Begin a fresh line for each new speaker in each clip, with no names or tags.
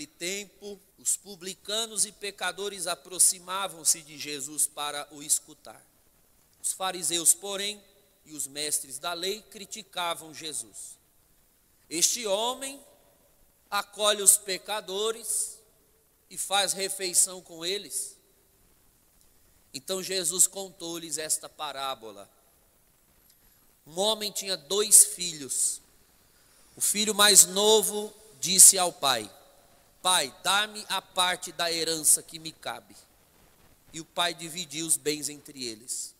Naquele tempo, os publicanos e pecadores aproximavam-se de Jesus para o escutar. Os fariseus, porém, e os mestres da lei criticavam Jesus. Este homem acolhe os pecadores e faz refeição com eles. Então Jesus contou-lhes esta parábola. Um homem tinha dois filhos. O filho mais novo disse ao pai: Pai, dá-me a parte da herança que me cabe. E o pai dividiu os bens entre eles.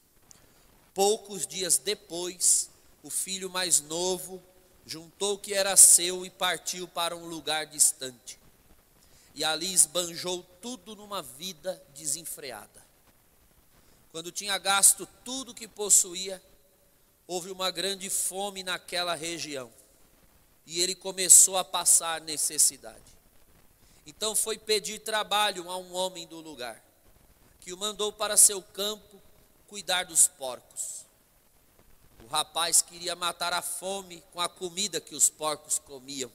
Poucos dias depois, o filho mais novo juntou o que era seu e partiu para um lugar distante. E ali esbanjou tudo numa vida desenfreada. Quando tinha gasto tudo que possuía, houve uma grande fome naquela região. E ele começou a passar necessidade. Então foi pedir trabalho a um homem do lugar, que o mandou para seu campo cuidar dos porcos. O rapaz queria matar a fome com a comida que os porcos comiam,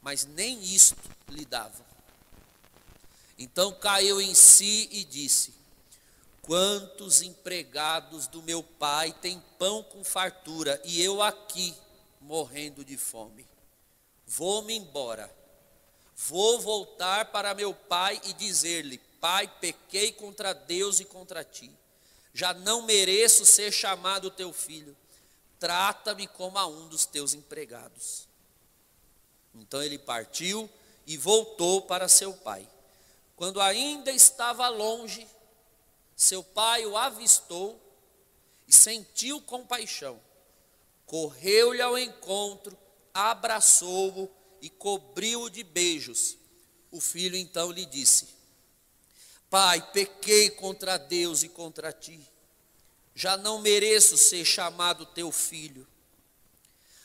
mas nem isto lhe davam. Então caiu em si e disse: Quantos empregados do meu pai têm pão com fartura e eu aqui morrendo de fome? Vou-me embora. Vou voltar para meu pai e dizer-lhe: Pai, pequei contra Deus e contra ti já não mereço ser chamado teu filho, trata-me como a um dos teus empregados. Então ele partiu e voltou para seu pai. Quando ainda estava longe, seu pai o avistou e sentiu compaixão. Correu-lhe ao encontro, abraçou-o e cobriu-o de beijos. O filho então lhe disse: Pai, pequei contra Deus e contra ti. Já não mereço ser chamado teu filho.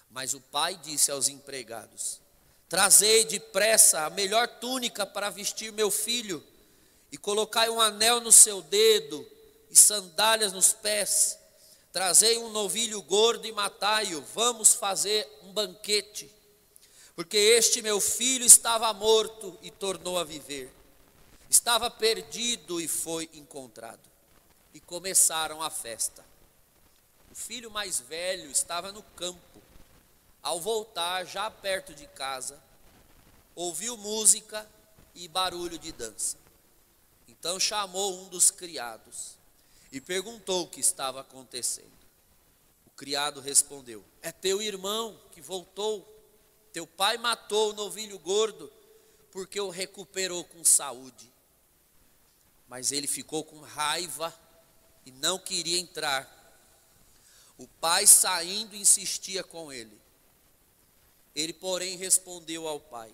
Mas o pai disse aos empregados: Trazei depressa a melhor túnica para vestir meu filho, e colocai um anel no seu dedo e sandálias nos pés. Trazei um novilho gordo e matai-o. Vamos fazer um banquete. Porque este meu filho estava morto e tornou a viver Estava perdido e foi encontrado. E começaram a festa. O filho mais velho estava no campo. Ao voltar, já perto de casa, ouviu música e barulho de dança. Então chamou um dos criados e perguntou o que estava acontecendo. O criado respondeu: É teu irmão que voltou. Teu pai matou o novilho gordo porque o recuperou com saúde mas ele ficou com raiva e não queria entrar. O pai saindo insistia com ele. Ele, porém, respondeu ao pai: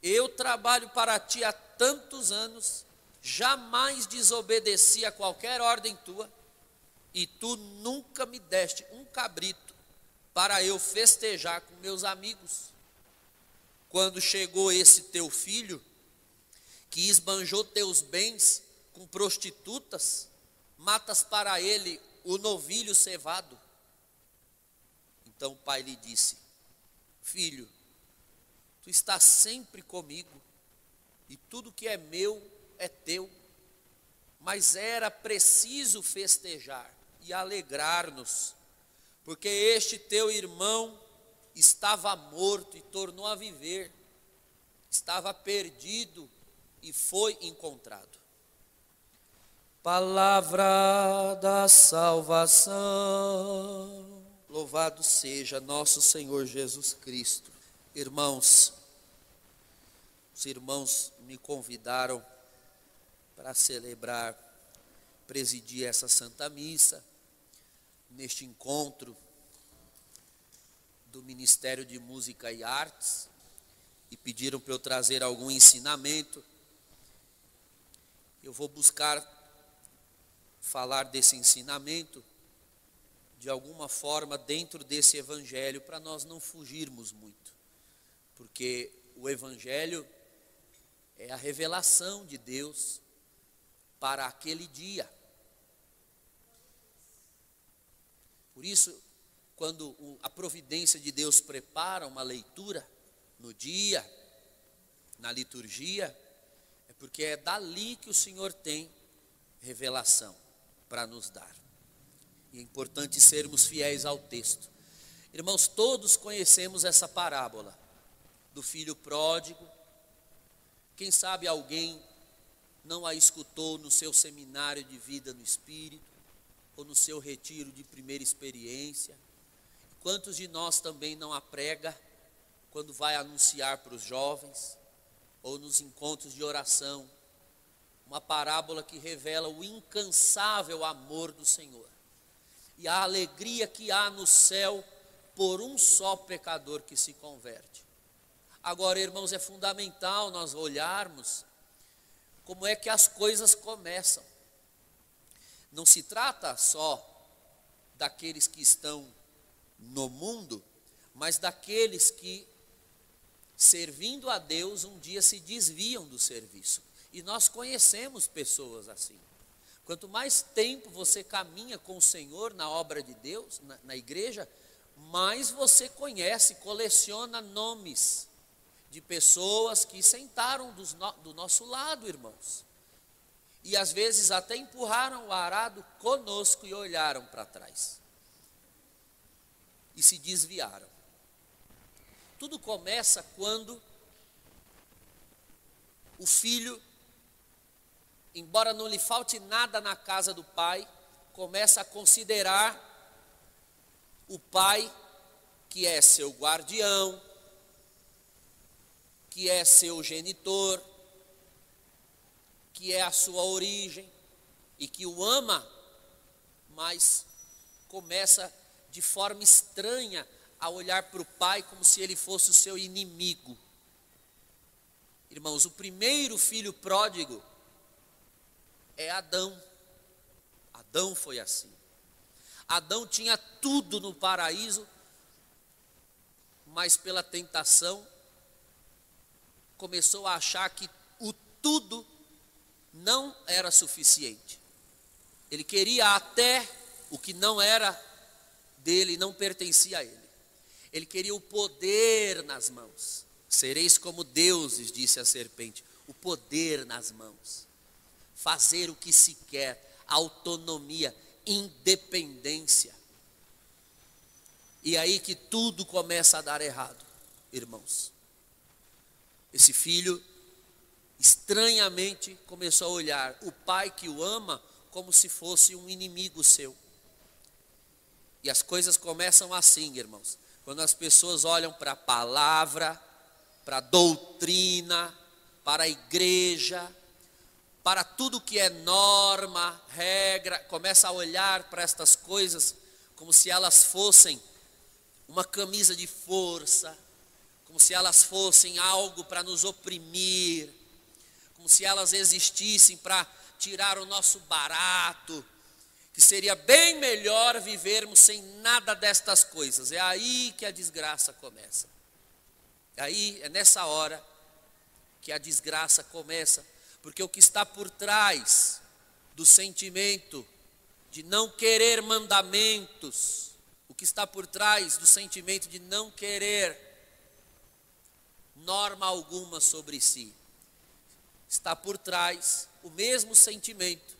Eu trabalho para ti há tantos anos, jamais desobedeci a qualquer ordem tua, e tu nunca me deste um cabrito para eu festejar com meus amigos. Quando chegou esse teu filho, que esbanjou teus bens com prostitutas, matas para ele o novilho cevado. Então o pai lhe disse: Filho, tu estás sempre comigo, e tudo que é meu é teu. Mas era preciso festejar e alegrar-nos, porque este teu irmão estava morto e tornou a viver, estava perdido e foi encontrado. Palavra da salvação. Louvado seja nosso Senhor Jesus Cristo. Irmãos, os irmãos me convidaram para celebrar, presidir essa Santa Missa, neste encontro do Ministério de Música e Artes, e pediram para eu trazer algum ensinamento. Eu vou buscar falar desse ensinamento de alguma forma dentro desse evangelho para nós não fugirmos muito. Porque o evangelho é a revelação de Deus para aquele dia. Por isso, quando a providência de Deus prepara uma leitura no dia, na liturgia, é porque é dali que o Senhor tem revelação para nos dar. E é importante sermos fiéis ao texto. Irmãos, todos conhecemos essa parábola do filho pródigo. Quem sabe alguém não a escutou no seu seminário de vida no Espírito, ou no seu retiro de primeira experiência. Quantos de nós também não a prega quando vai anunciar para os jovens, ou nos encontros de oração, uma parábola que revela o incansável amor do Senhor e a alegria que há no céu por um só pecador que se converte. Agora, irmãos, é fundamental nós olharmos como é que as coisas começam. Não se trata só daqueles que estão no mundo, mas daqueles que, servindo a Deus, um dia se desviam do serviço. E nós conhecemos pessoas assim. Quanto mais tempo você caminha com o Senhor na obra de Deus, na, na igreja, mais você conhece, coleciona nomes de pessoas que sentaram no, do nosso lado, irmãos. E às vezes até empurraram o arado conosco e olharam para trás. E se desviaram. Tudo começa quando o filho, embora não lhe falte nada na casa do pai, começa a considerar o pai que é seu guardião, que é seu genitor, que é a sua origem e que o ama, mas começa de forma estranha a olhar para o pai como se ele fosse o seu inimigo. Irmãos, o primeiro filho pródigo é Adão. Adão foi assim. Adão tinha tudo no paraíso, mas pela tentação começou a achar que o tudo não era suficiente. Ele queria até o que não era dele, não pertencia a ele. Ele queria o poder nas mãos. Sereis como deuses, disse a serpente, o poder nas mãos. Fazer o que se quer, autonomia, independência. E aí que tudo começa a dar errado, irmãos. Esse filho estranhamente começou a olhar o pai que o ama como se fosse um inimigo seu. E as coisas começam assim, irmãos. Quando as pessoas olham para a palavra, para a doutrina, para a igreja, para tudo que é norma, regra, começa a olhar para estas coisas como se elas fossem uma camisa de força, como se elas fossem algo para nos oprimir, como se elas existissem para tirar o nosso barato, que seria bem melhor vivermos sem nada destas coisas. É aí que a desgraça começa. É aí, é nessa hora que a desgraça começa, porque o que está por trás do sentimento de não querer mandamentos, o que está por trás do sentimento de não querer norma alguma sobre si. Está por trás o mesmo sentimento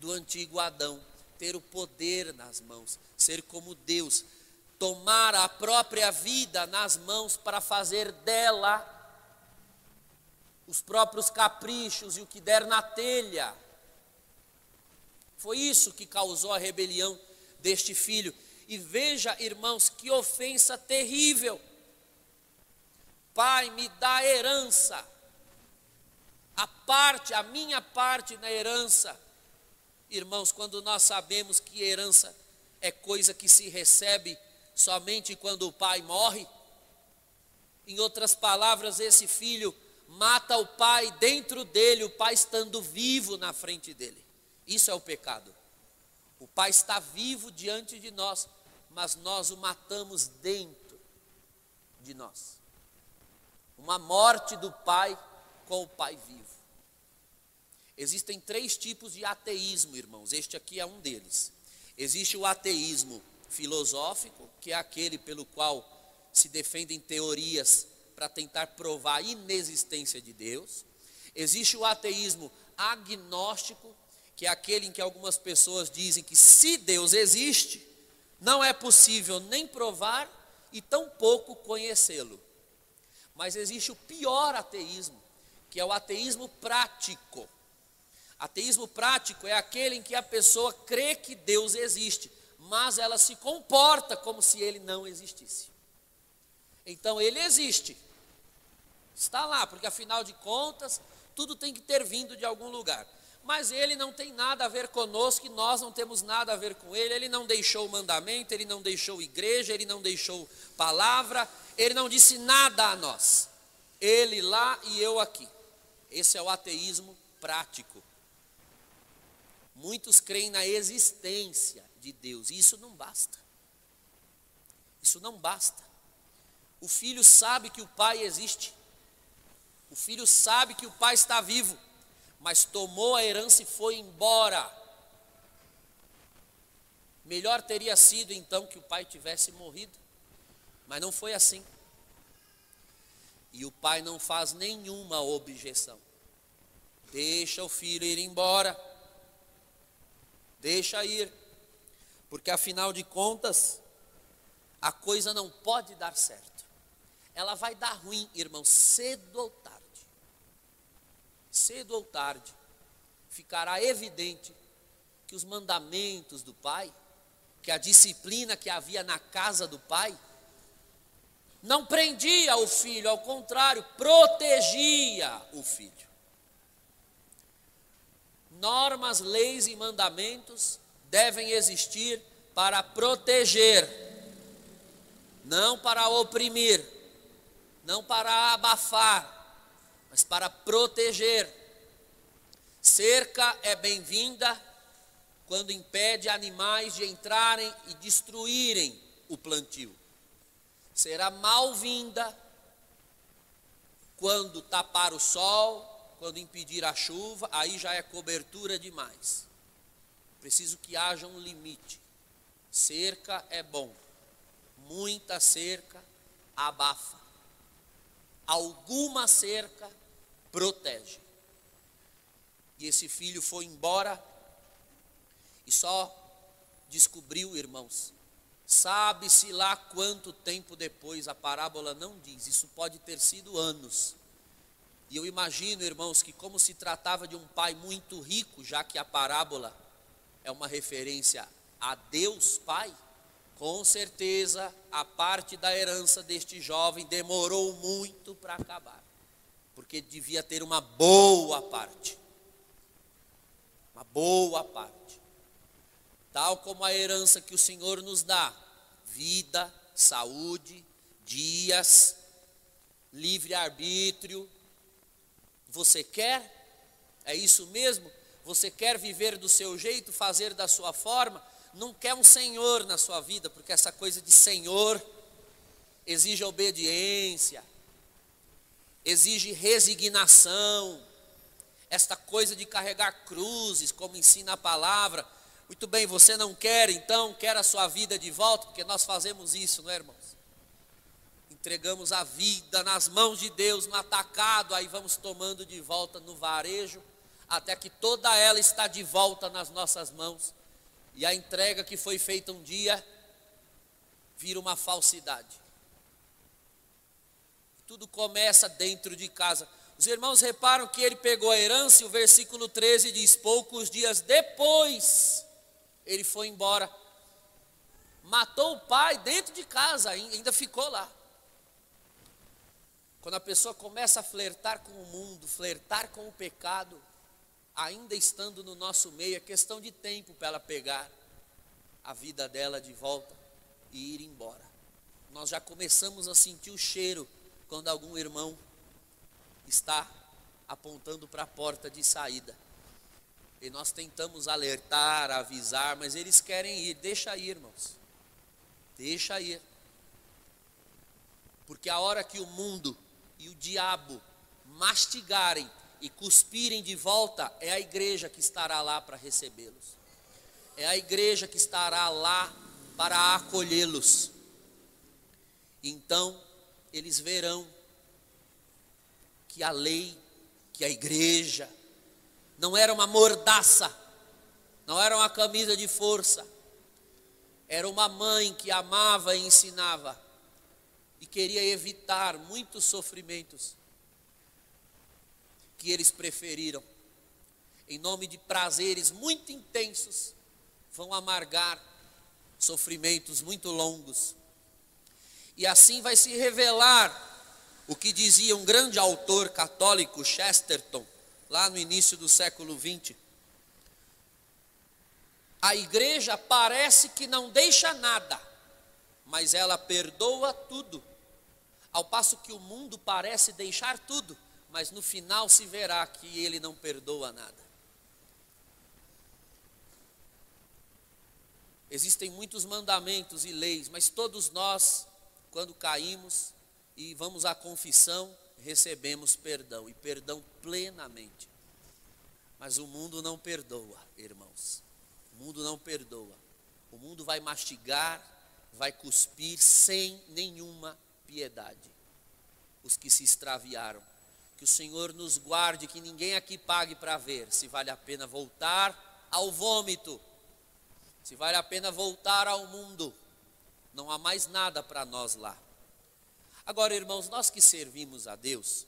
do antigo Adão, ter o poder nas mãos, ser como Deus, tomar a própria vida nas mãos para fazer dela os próprios caprichos e o que der na telha. Foi isso que causou a rebelião deste filho. E veja, irmãos, que ofensa terrível. Pai, me dá herança. A parte, a minha parte na herança. Irmãos, quando nós sabemos que herança é coisa que se recebe somente quando o pai morre, em outras palavras, esse filho mata o pai dentro dele, o pai estando vivo na frente dele. Isso é o pecado. O pai está vivo diante de nós, mas nós o matamos dentro de nós uma morte do pai com o pai vivo. Existem três tipos de ateísmo, irmãos. Este aqui é um deles. Existe o ateísmo filosófico, que é aquele pelo qual se defendem teorias para tentar provar a inexistência de Deus. Existe o ateísmo agnóstico, que é aquele em que algumas pessoas dizem que se Deus existe, não é possível nem provar e tampouco conhecê-lo. Mas existe o pior ateísmo, que é o ateísmo prático. Ateísmo prático é aquele em que a pessoa crê que Deus existe, mas ela se comporta como se ele não existisse. Então ele existe, está lá, porque afinal de contas, tudo tem que ter vindo de algum lugar. Mas ele não tem nada a ver conosco e nós não temos nada a ver com ele. Ele não deixou mandamento, ele não deixou igreja, ele não deixou palavra, ele não disse nada a nós. Ele lá e eu aqui. Esse é o ateísmo prático. Muitos creem na existência de Deus, e isso não basta. Isso não basta. O filho sabe que o pai existe. O filho sabe que o pai está vivo, mas tomou a herança e foi embora. Melhor teria sido então que o pai tivesse morrido, mas não foi assim. E o pai não faz nenhuma objeção. Deixa o filho ir embora. Deixa ir. Porque afinal de contas, a coisa não pode dar certo. Ela vai dar ruim, irmão, cedo ou tarde. Cedo ou tarde, ficará evidente que os mandamentos do Pai, que a disciplina que havia na casa do Pai, não prendia o filho, ao contrário, protegia o filho normas, leis e mandamentos devem existir para proteger, não para oprimir, não para abafar, mas para proteger. Cerca é bem-vinda quando impede animais de entrarem e destruírem o plantio. Será mal-vinda quando tapar o sol, quando impedir a chuva, aí já é cobertura demais. Preciso que haja um limite. Cerca é bom, muita cerca abafa. Alguma cerca protege. E esse filho foi embora e só descobriu, irmãos, sabe-se lá quanto tempo depois, a parábola não diz, isso pode ter sido anos e eu imagino, irmãos, que como se tratava de um pai muito rico, já que a parábola é uma referência a Deus Pai, com certeza a parte da herança deste jovem demorou muito para acabar, porque devia ter uma boa parte. Uma boa parte. Tal como a herança que o Senhor nos dá: vida, saúde, dias, livre-arbítrio, você quer? É isso mesmo? Você quer viver do seu jeito, fazer da sua forma? Não quer um senhor na sua vida, porque essa coisa de senhor exige obediência, exige resignação, esta coisa de carregar cruzes, como ensina a palavra. Muito bem, você não quer, então quer a sua vida de volta, porque nós fazemos isso, não é, irmãos? Entregamos a vida nas mãos de Deus no atacado, aí vamos tomando de volta no varejo, até que toda ela está de volta nas nossas mãos, e a entrega que foi feita um dia vira uma falsidade. Tudo começa dentro de casa. Os irmãos reparam que ele pegou a herança, e o versículo 13 diz: Poucos dias depois, ele foi embora. Matou o pai dentro de casa, ainda ficou lá. Quando a pessoa começa a flertar com o mundo, flertar com o pecado, ainda estando no nosso meio, é questão de tempo para ela pegar a vida dela de volta e ir embora. Nós já começamos a sentir o cheiro quando algum irmão está apontando para a porta de saída. E nós tentamos alertar, avisar, mas eles querem ir. Deixa ir, irmãos. Deixa ir. Porque a hora que o mundo e o diabo mastigarem e cuspirem de volta, é a igreja que estará lá para recebê-los. É a igreja que estará lá para acolhê-los. Então, eles verão que a lei, que a igreja, não era uma mordaça, não era uma camisa de força, era uma mãe que amava e ensinava e queria evitar muitos sofrimentos que eles preferiram, em nome de prazeres muito intensos, vão amargar sofrimentos muito longos. E assim vai se revelar o que dizia um grande autor católico, Chesterton, lá no início do século XX. A igreja parece que não deixa nada, mas ela perdoa tudo. Ao passo que o mundo parece deixar tudo, mas no final se verá que ele não perdoa nada. Existem muitos mandamentos e leis, mas todos nós, quando caímos e vamos à confissão, recebemos perdão e perdão plenamente. Mas o mundo não perdoa, irmãos. O mundo não perdoa. O mundo vai mastigar, vai cuspir sem nenhuma piedade. Os que se extraviaram. Que o Senhor nos guarde, que ninguém aqui pague para ver se vale a pena voltar ao vômito se vale a pena voltar ao mundo, não há mais nada para nós lá. Agora, irmãos, nós que servimos a Deus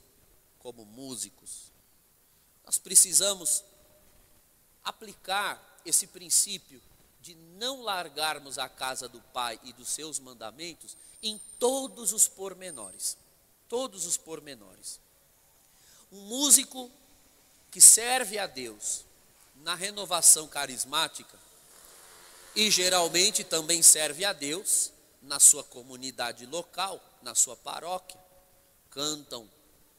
como músicos, nós precisamos aplicar esse princípio de não largarmos a casa do Pai e dos seus mandamentos em todos os pormenores. Todos os pormenores. Um músico que serve a Deus na renovação carismática, e geralmente também serve a Deus na sua comunidade local, na sua paróquia. Cantam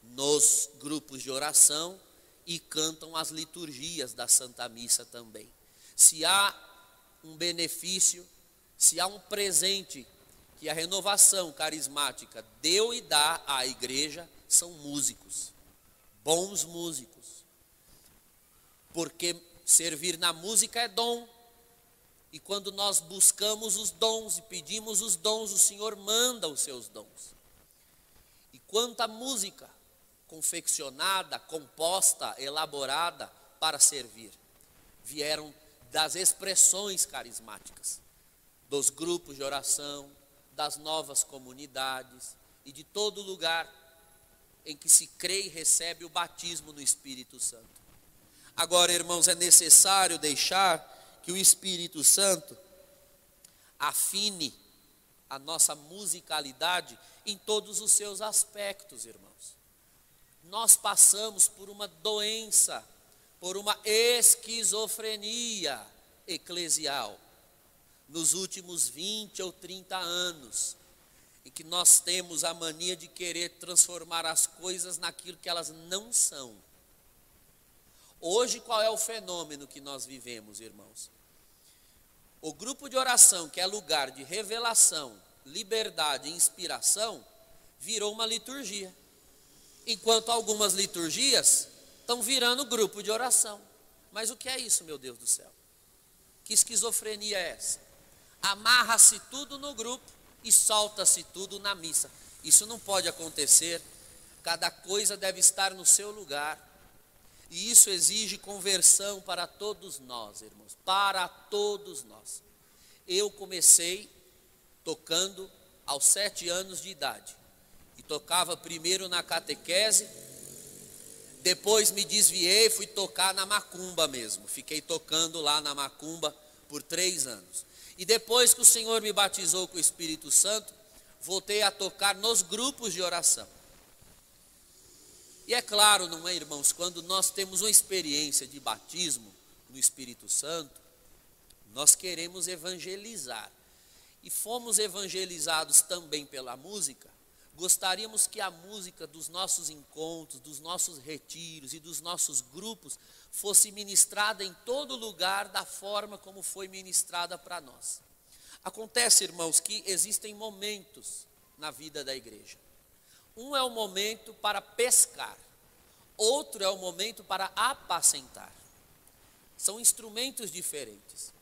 nos grupos de oração e cantam as liturgias da Santa Missa também. Se há um benefício, se há um presente que a renovação carismática deu e dá à igreja, são músicos, bons músicos. Porque servir na música é dom, e quando nós buscamos os dons e pedimos os dons, o Senhor manda os seus dons. E quanta música confeccionada, composta, elaborada para servir, vieram das expressões carismáticas, dos grupos de oração, das novas comunidades e de todo lugar em que se crê e recebe o batismo no Espírito Santo. Agora, irmãos, é necessário deixar que o Espírito Santo afine a nossa musicalidade em todos os seus aspectos, irmãos. Nós passamos por uma doença, por uma esquizofrenia eclesial nos últimos 20 ou 30 anos, em que nós temos a mania de querer transformar as coisas naquilo que elas não são. Hoje, qual é o fenômeno que nós vivemos, irmãos? O grupo de oração, que é lugar de revelação, liberdade e inspiração, virou uma liturgia. Enquanto algumas liturgias estão virando grupo de oração. Mas o que é isso, meu Deus do céu? Que esquizofrenia é essa? Amarra-se tudo no grupo e solta-se tudo na missa. Isso não pode acontecer. Cada coisa deve estar no seu lugar. E isso exige conversão para todos nós, irmãos, para todos nós. Eu comecei tocando aos sete anos de idade. E tocava primeiro na catequese, depois me desviei, fui tocar na macumba mesmo. Fiquei tocando lá na macumba por três anos. E depois que o Senhor me batizou com o Espírito Santo, voltei a tocar nos grupos de oração. E é claro, não é, irmãos, quando nós temos uma experiência de batismo no Espírito Santo, nós queremos evangelizar. E fomos evangelizados também pela música. Gostaríamos que a música dos nossos encontros, dos nossos retiros e dos nossos grupos fosse ministrada em todo lugar da forma como foi ministrada para nós. Acontece, irmãos, que existem momentos na vida da igreja. Um é o momento para pescar, outro é o momento para apacentar. São instrumentos diferentes.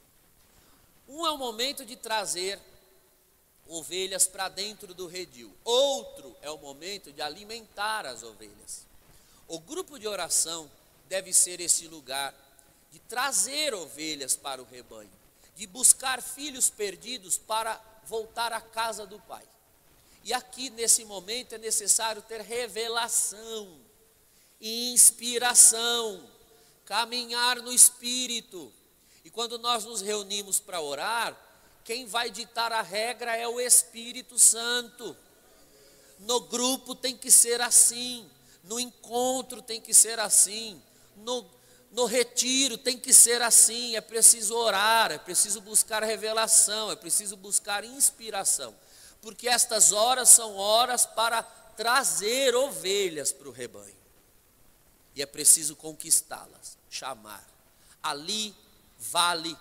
Um é o momento de trazer ovelhas para dentro do redil, outro é o momento de alimentar as ovelhas. O grupo de oração deve ser esse lugar de trazer ovelhas para o rebanho, de buscar filhos perdidos para voltar à casa do Pai. E aqui nesse momento é necessário ter revelação, inspiração, caminhar no Espírito. E quando nós nos reunimos para orar, quem vai ditar a regra é o Espírito Santo. No grupo tem que ser assim, no encontro tem que ser assim, no, no retiro tem que ser assim. É preciso orar, é preciso buscar revelação, é preciso buscar inspiração, porque estas horas são horas para trazer ovelhas para o rebanho, e é preciso conquistá-las, chamar. Ali vale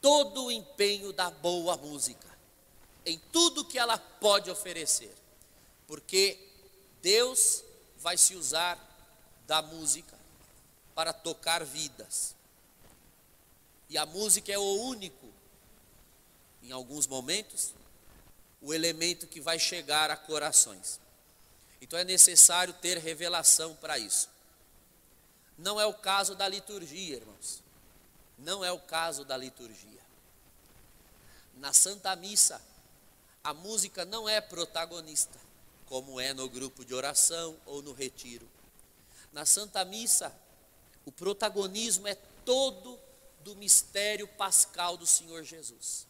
todo o empenho da boa música, em tudo que ela pode oferecer, porque Deus vai se usar da música para tocar vidas. E a música é o único, em alguns momentos, o elemento que vai chegar a corações. Então é necessário ter revelação para isso. Não é o caso da liturgia, irmãos. Não é o caso da liturgia. Na Santa Missa, a música não é protagonista, como é no grupo de oração ou no retiro. Na Santa Missa, o protagonismo é todo do mistério pascal do Senhor Jesus.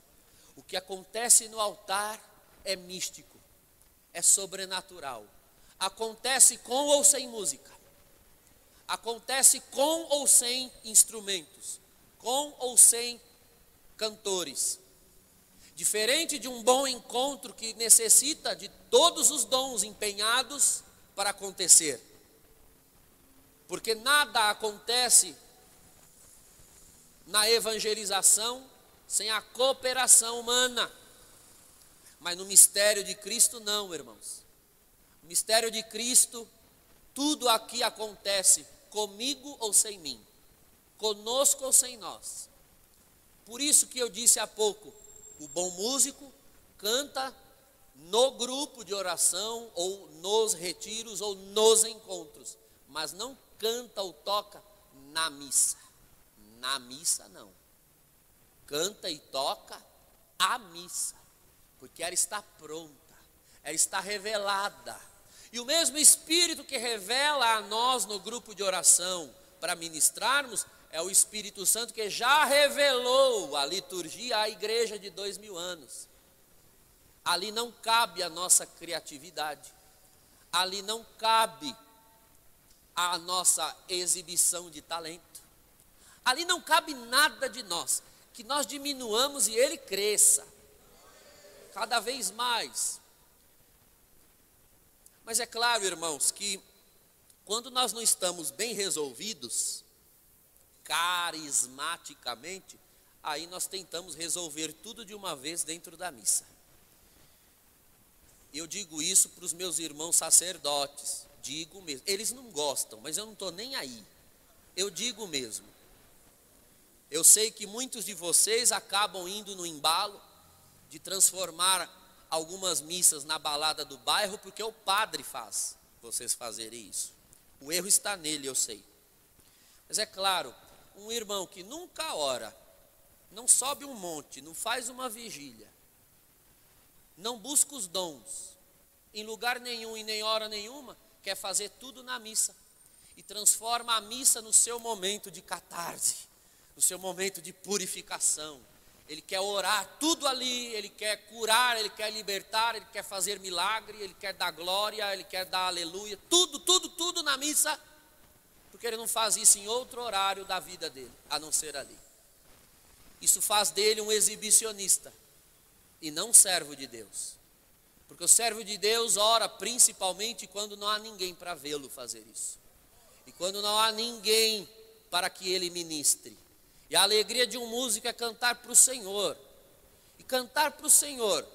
O que acontece no altar é místico, é sobrenatural. Acontece com ou sem música. Acontece com ou sem instrumentos com ou sem cantores. Diferente de um bom encontro que necessita de todos os dons empenhados para acontecer. Porque nada acontece na evangelização sem a cooperação humana. Mas no mistério de Cristo, não, irmãos. No mistério de Cristo, tudo aqui acontece comigo ou sem mim conosco ou sem nós. Por isso que eu disse há pouco, o bom músico canta no grupo de oração ou nos retiros ou nos encontros, mas não canta ou toca na missa. Na missa não. Canta e toca a missa, porque ela está pronta, ela está revelada. E o mesmo Espírito que revela a nós no grupo de oração para ministrarmos, é o Espírito Santo que já revelou a liturgia à igreja de dois mil anos. Ali não cabe a nossa criatividade, ali não cabe a nossa exibição de talento, ali não cabe nada de nós, que nós diminuamos e ele cresça, cada vez mais. Mas é claro, irmãos, que quando nós não estamos bem resolvidos, carismaticamente, aí nós tentamos resolver tudo de uma vez dentro da missa. Eu digo isso para os meus irmãos sacerdotes, digo mesmo. Eles não gostam, mas eu não estou nem aí. Eu digo mesmo. Eu sei que muitos de vocês acabam indo no embalo de transformar algumas missas na balada do bairro, porque o padre faz vocês fazerem isso. O erro está nele, eu sei. Mas é claro, um irmão que nunca ora, não sobe um monte, não faz uma vigília, não busca os dons, em lugar nenhum e nem hora nenhuma, quer fazer tudo na missa e transforma a missa no seu momento de catarse, no seu momento de purificação. Ele quer orar tudo ali, ele quer curar, ele quer libertar, ele quer fazer milagre, ele quer dar glória, ele quer dar aleluia, tudo, tudo, tudo na missa porque ele não faz isso em outro horário da vida dele, a não ser ali. Isso faz dele um exibicionista e não servo de Deus. Porque o servo de Deus ora principalmente quando não há ninguém para vê-lo fazer isso. E quando não há ninguém para que ele ministre. E a alegria de um músico é cantar para o Senhor. E cantar para o Senhor.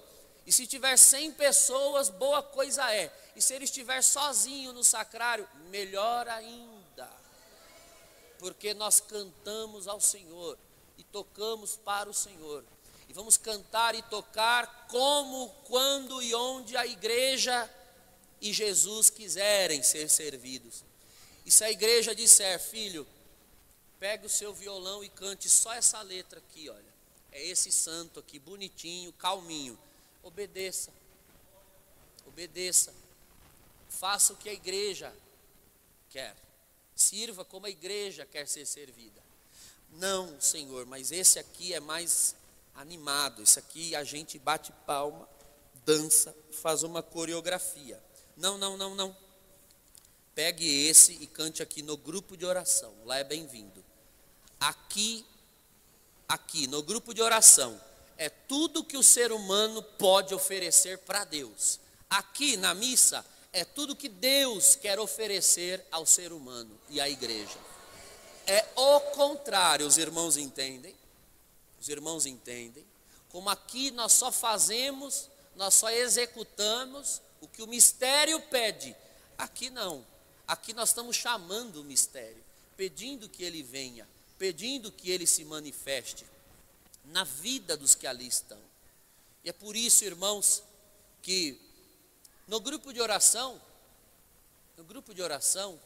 E se tiver 100 pessoas, boa coisa é. E se ele estiver sozinho no sacrário, melhor ainda porque nós cantamos ao Senhor e tocamos para o Senhor. E vamos cantar e tocar como, quando e onde a igreja e Jesus quiserem ser servidos. E se a igreja disser, filho, pega o seu violão e cante só essa letra aqui, olha. É esse santo aqui, bonitinho, calminho. Obedeça. Obedeça. Faça o que a igreja quer. Sirva como a igreja quer ser servida. Não, Senhor, mas esse aqui é mais animado. Esse aqui a gente bate palma, dança, faz uma coreografia. Não, não, não, não. Pegue esse e cante aqui no grupo de oração. Lá é bem-vindo. Aqui, aqui no grupo de oração, é tudo que o ser humano pode oferecer para Deus. Aqui na missa, é tudo que Deus quer oferecer ao ser humano e à igreja. É o contrário, os irmãos entendem? Os irmãos entendem? Como aqui nós só fazemos, nós só executamos o que o mistério pede. Aqui não. Aqui nós estamos chamando o mistério, pedindo que ele venha, pedindo que ele se manifeste na vida dos que ali estão. E é por isso, irmãos, que no grupo de oração, no grupo de oração,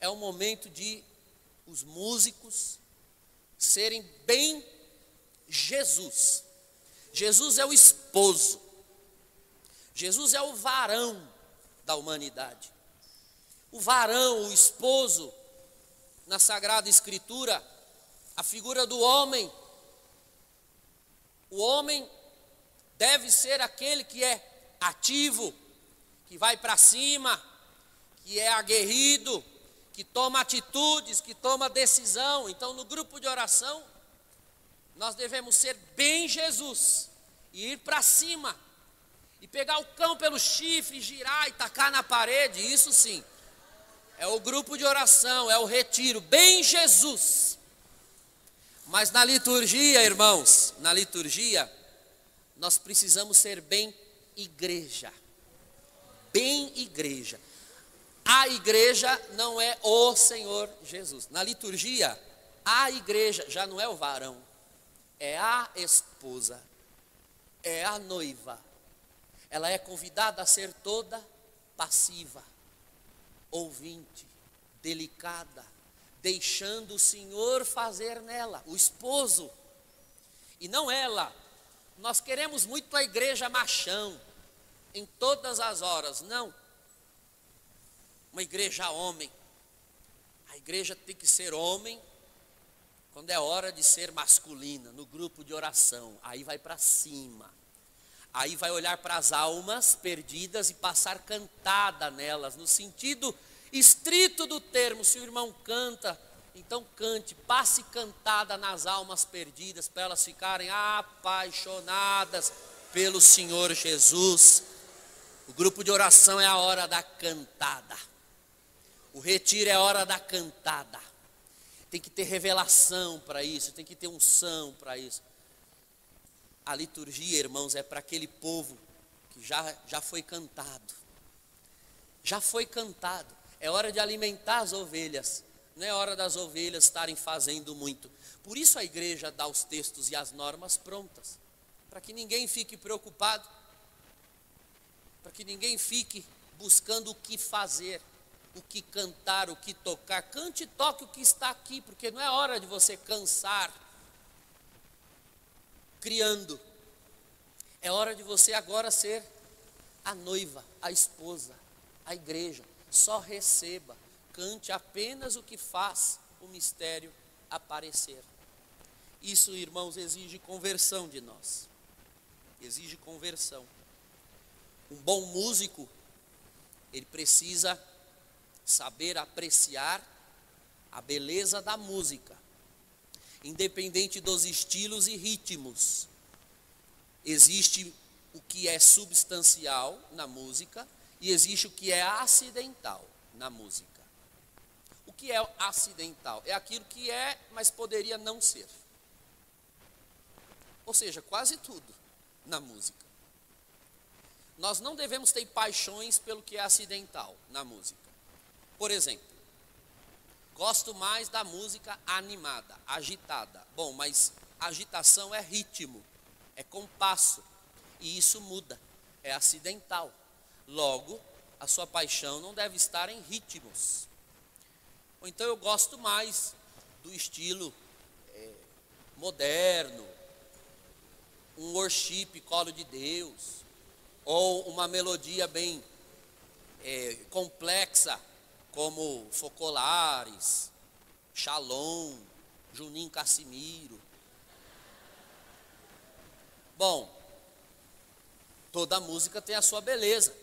é o momento de os músicos serem bem Jesus. Jesus é o esposo. Jesus é o varão da humanidade. O varão, o esposo, na Sagrada Escritura, a figura do homem. O homem deve ser aquele que é ativo, que vai para cima, que é aguerrido, que toma atitudes, que toma decisão. Então, no grupo de oração, nós devemos ser bem Jesus e ir para cima e pegar o cão pelo chifre, girar e tacar na parede. Isso sim, é o grupo de oração, é o retiro, bem Jesus. Mas na liturgia, irmãos, na liturgia, nós precisamos ser bem igreja. Bem igreja. A igreja não é o Senhor Jesus. Na liturgia, a igreja já não é o varão, é a esposa, é a noiva. Ela é convidada a ser toda passiva, ouvinte, delicada, deixando o Senhor fazer nela, o esposo, e não ela. Nós queremos muito a igreja machão, em todas as horas. Não. Uma igreja homem. A igreja tem que ser homem quando é hora de ser masculina, no grupo de oração. Aí vai para cima. Aí vai olhar para as almas perdidas e passar cantada nelas, no sentido estrito do termo. Se o irmão canta, então cante, passe cantada nas almas perdidas, para elas ficarem apaixonadas pelo Senhor Jesus. O grupo de oração é a hora da cantada. O retiro é a hora da cantada. Tem que ter revelação para isso, tem que ter unção para isso. A liturgia, irmãos, é para aquele povo que já, já foi cantado. Já foi cantado. É hora de alimentar as ovelhas. Não é hora das ovelhas estarem fazendo muito. Por isso a igreja dá os textos e as normas prontas. Para que ninguém fique preocupado para que ninguém fique buscando o que fazer, o que cantar, o que tocar. Cante e toque o que está aqui, porque não é hora de você cansar criando. É hora de você agora ser a noiva, a esposa, a igreja. Só receba, cante apenas o que faz o mistério aparecer. Isso, irmãos, exige conversão de nós. Exige conversão. Um bom músico, ele precisa saber apreciar a beleza da música, independente dos estilos e ritmos. Existe o que é substancial na música e existe o que é acidental na música. O que é acidental? É aquilo que é, mas poderia não ser. Ou seja, quase tudo na música. Nós não devemos ter paixões pelo que é acidental na música. Por exemplo, gosto mais da música animada, agitada. Bom, mas agitação é ritmo, é compasso, e isso muda, é acidental. Logo, a sua paixão não deve estar em ritmos, Ou então eu gosto mais do estilo é, moderno, um worship, colo de Deus, ou uma melodia bem é, complexa, como Focolares, Shalom, Juninho Cassimiro. Bom, toda música tem a sua beleza.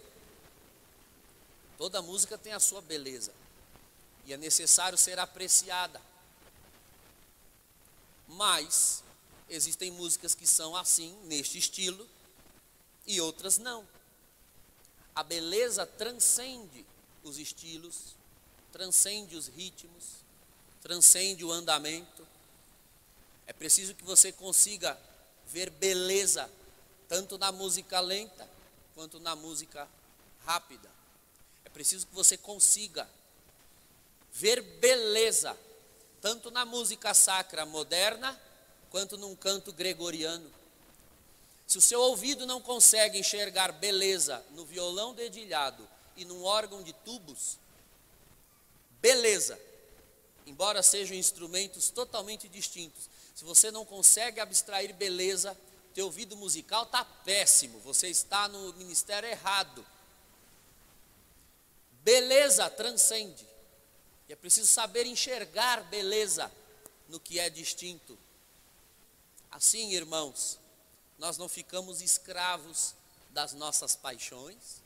Toda música tem a sua beleza. E é necessário ser apreciada. Mas existem músicas que são assim, neste estilo, e outras não. A beleza transcende os estilos, transcende os ritmos, transcende o andamento. É preciso que você consiga ver beleza tanto na música lenta quanto na música rápida. É preciso que você consiga ver beleza tanto na música sacra moderna quanto num canto gregoriano. Se o seu ouvido não consegue enxergar beleza no violão dedilhado e num órgão de tubos, beleza, embora sejam instrumentos totalmente distintos, se você não consegue abstrair beleza, teu ouvido musical está péssimo, você está no ministério errado. Beleza transcende. E é preciso saber enxergar beleza no que é distinto. Assim, irmãos, nós não ficamos escravos das nossas paixões,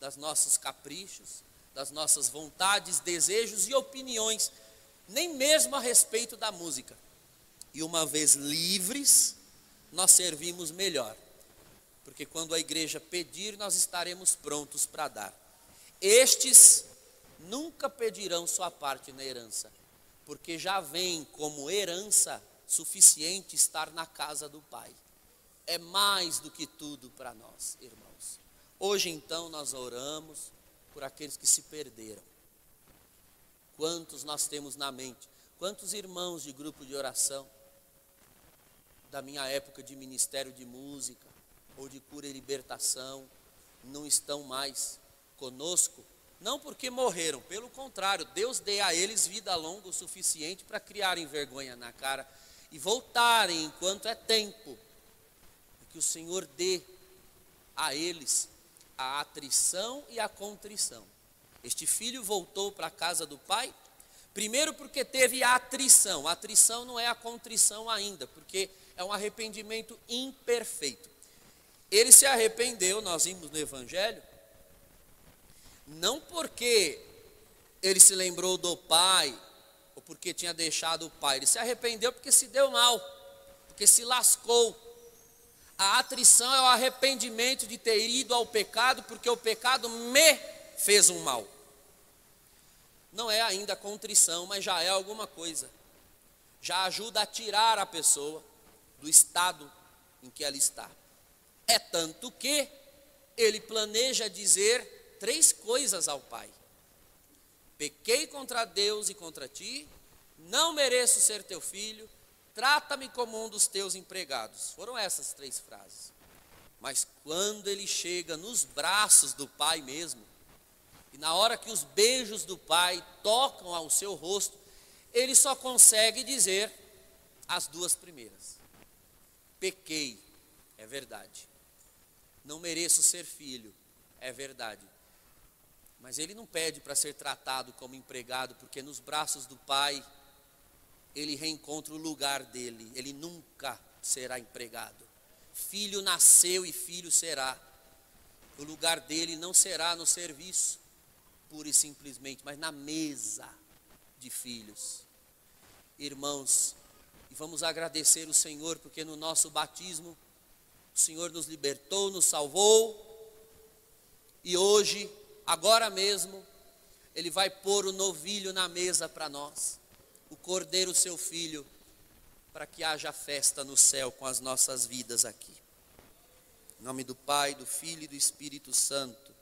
das nossos caprichos, das nossas vontades, desejos e opiniões, nem mesmo a respeito da música. E uma vez livres, nós servimos melhor, porque quando a igreja pedir, nós estaremos prontos para dar. Estes nunca pedirão sua parte na herança, porque já vem como herança suficiente estar na casa do Pai. É mais do que tudo para nós, irmãos. Hoje então nós oramos por aqueles que se perderam. Quantos nós temos na mente? Quantos irmãos de grupo de oração da minha época de ministério de música ou de cura e libertação não estão mais conosco? Não porque morreram, pelo contrário, Deus dê a eles vida longa o suficiente para criarem vergonha na cara e voltarem enquanto é tempo. Que o Senhor dê a eles a atrição e a contrição. Este filho voltou para a casa do pai, primeiro porque teve a atrição. A atrição não é a contrição ainda, porque é um arrependimento imperfeito. Ele se arrependeu, nós vimos no Evangelho, não porque ele se lembrou do pai, ou porque tinha deixado o pai. Ele se arrependeu porque se deu mal, porque se lascou. A atrição é o arrependimento de ter ido ao pecado, porque o pecado me fez um mal. Não é ainda contrição, mas já é alguma coisa. Já ajuda a tirar a pessoa do estado em que ela está. É tanto que ele planeja dizer três coisas ao pai. Pequei contra Deus e contra ti, não mereço ser teu filho, trata-me como um dos teus empregados. Foram essas três frases. Mas quando ele chega nos braços do pai mesmo, e na hora que os beijos do pai tocam ao seu rosto, ele só consegue dizer as duas primeiras. Pequei, é verdade. Não mereço ser filho, é verdade. Mas ele não pede para ser tratado como empregado, porque nos braços do Pai ele reencontra o lugar dele. Ele nunca será empregado. Filho nasceu e filho será. O lugar dele não será no serviço, pura e simplesmente, mas na mesa de filhos. Irmãos, e vamos agradecer o Senhor, porque no nosso batismo, o Senhor nos libertou, nos salvou, e hoje agora mesmo, Ele vai pôr o novilho na mesa para nós, o cordeiro, seu filho, para que haja festa no céu com as nossas vidas aqui. Em nome do Pai, do Filho e do Espírito Santo.